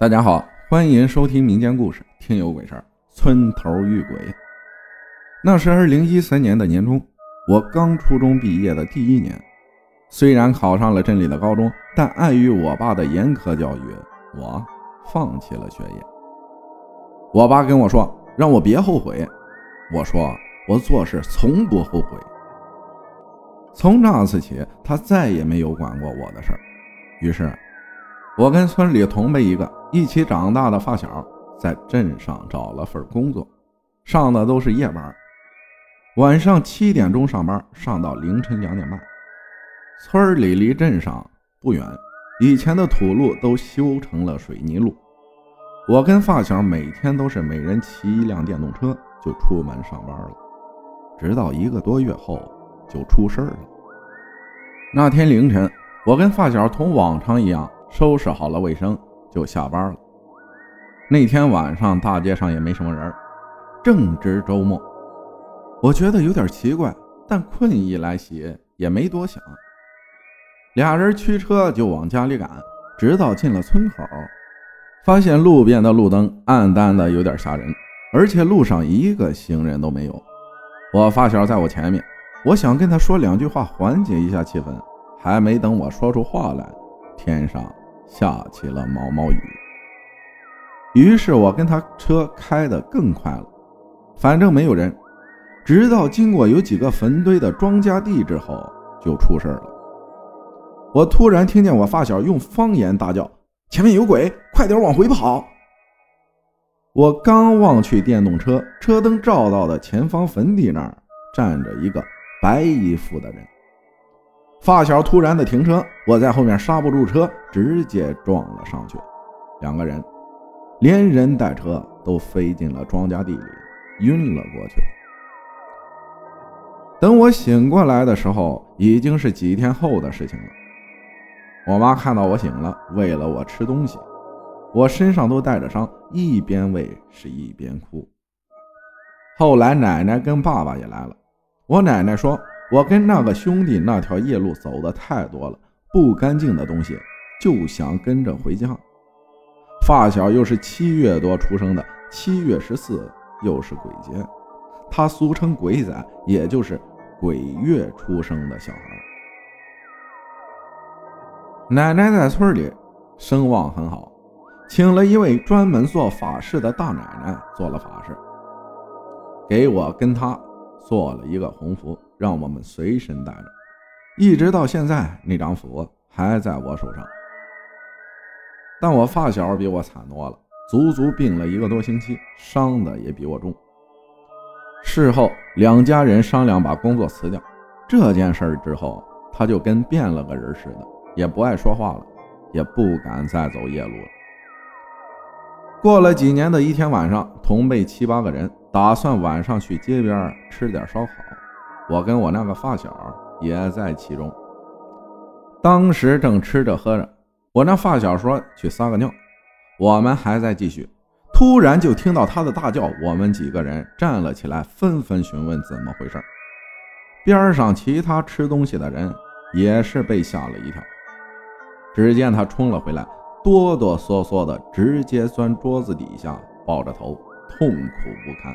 大家好，欢迎收听民间故事《听有鬼事儿》。村头遇鬼。那是二零一三年的年中，我刚初中毕业的第一年。虽然考上了镇里的高中，但碍于我爸的严苛教育，我放弃了学业。我爸跟我说，让我别后悔。我说，我做事从不后悔。从那次起，他再也没有管过我的事儿。于是，我跟村里同辈一个一起长大的发小，在镇上找了份工作，上的都是夜班，晚上七点钟上班，上到凌晨两点半。村里离镇上不远，以前的土路都修成了水泥路。我跟发小每天都是每人骑一辆电动车就出门上班了，直到一个多月后就出事了。那天凌晨，我跟发小同往常一样收拾好了卫生就下班了。那天晚上大街上也没什么人，正值周末，我觉得有点奇怪，但困意来袭也没多想。俩人驱车就往家里赶，直到进了村口，发现路边的路灯暗淡的有点吓人，而且路上一个行人都没有。我发小在我前面，我想跟他说两句话缓解一下气氛，还没等我说出话来，天上下起了毛毛雨。于是我跟他车开得更快了，反正没有人，直到经过有几个坟堆的庄稼地之后，就出事了。我突然听见我发小用方言大叫：“前面有鬼，快点往回跑！”我刚望去电动车车灯照到的前方坟地那儿，站着一个白衣服的人。发小突然的停车，我在后面刹不住车，直接撞了上去。两个人连人带车都飞进了庄稼地里，晕了过去。等我醒过来的时候，已经是几天后的事情了。我妈看到我醒了，喂了我吃东西。我身上都带着伤，一边喂是一边哭。后来奶奶跟爸爸也来了。我奶奶说，我跟那个兄弟那条夜路走的太多了，不干净的东西就想跟着回家。发小又是七月多出生的，七月十四又是鬼节，他俗称鬼仔，也就是鬼月出生的小孩。奶奶在村里声望很好，请了一位专门做法事的大奶奶做了法事，给我跟他做了一个红符，让我们随身带着，一直到现在那张符还在我手上。但我发小比我惨多了，足足病了一个多星期，伤的也比我重。事后两家人商量把工作辞掉，这件事之后，他就跟变了个人似的。也不爱说话了，也不敢再走夜路了。过了几年的一天晚上，同辈七八个人打算晚上去街边吃点烧烤，我跟我那个发小也在其中。当时正吃着喝着，我那发小说去撒个尿，我们还在继续，突然就听到他的大叫，我们几个人站了起来，纷纷询问怎么回事。边上其他吃东西的人也是被吓了一跳。只见他冲了回来，哆哆嗦嗦的，直接钻桌子底下，抱着头，痛苦不堪。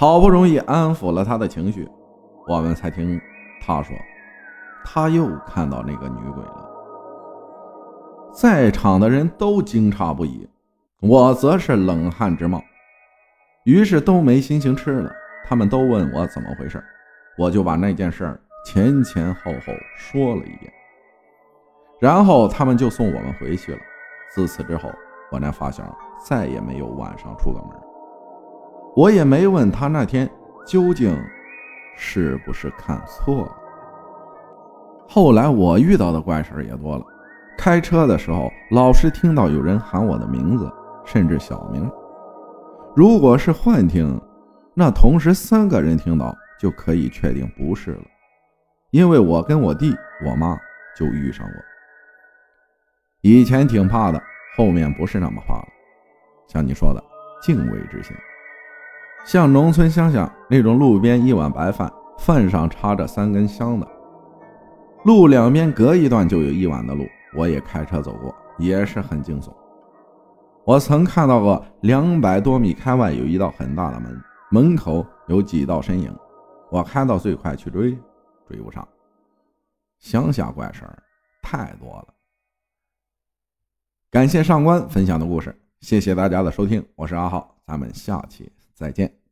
好不容易安抚了他的情绪，我们才听他说，他又看到那个女鬼了。在场的人都惊诧不已，我则是冷汗直冒，于是都没心情吃了。他们都问我怎么回事，我就把那件事。前前后后说了一遍，然后他们就送我们回去了。自此之后，我那发小再也没有晚上出过门。我也没问他那天究竟是不是看错了。后来我遇到的怪事也多了，开车的时候老是听到有人喊我的名字，甚至小名。如果是幻听，那同时三个人听到就可以确定不是了。因为我跟我弟、我妈就遇上过，以前挺怕的，后面不是那么怕了。像你说的，敬畏之心。像农村乡下那种路边一碗白饭，饭上插着三根香的，路两边隔一段就有一碗的路，我也开车走过，也是很惊悚。我曾看到过两百多米开外有一道很大的门，门口有几道身影。我开到最快去追，追不上。乡下怪事儿太多了。感谢上官分享的故事，谢谢大家的收听，我是阿浩，咱们下期再见。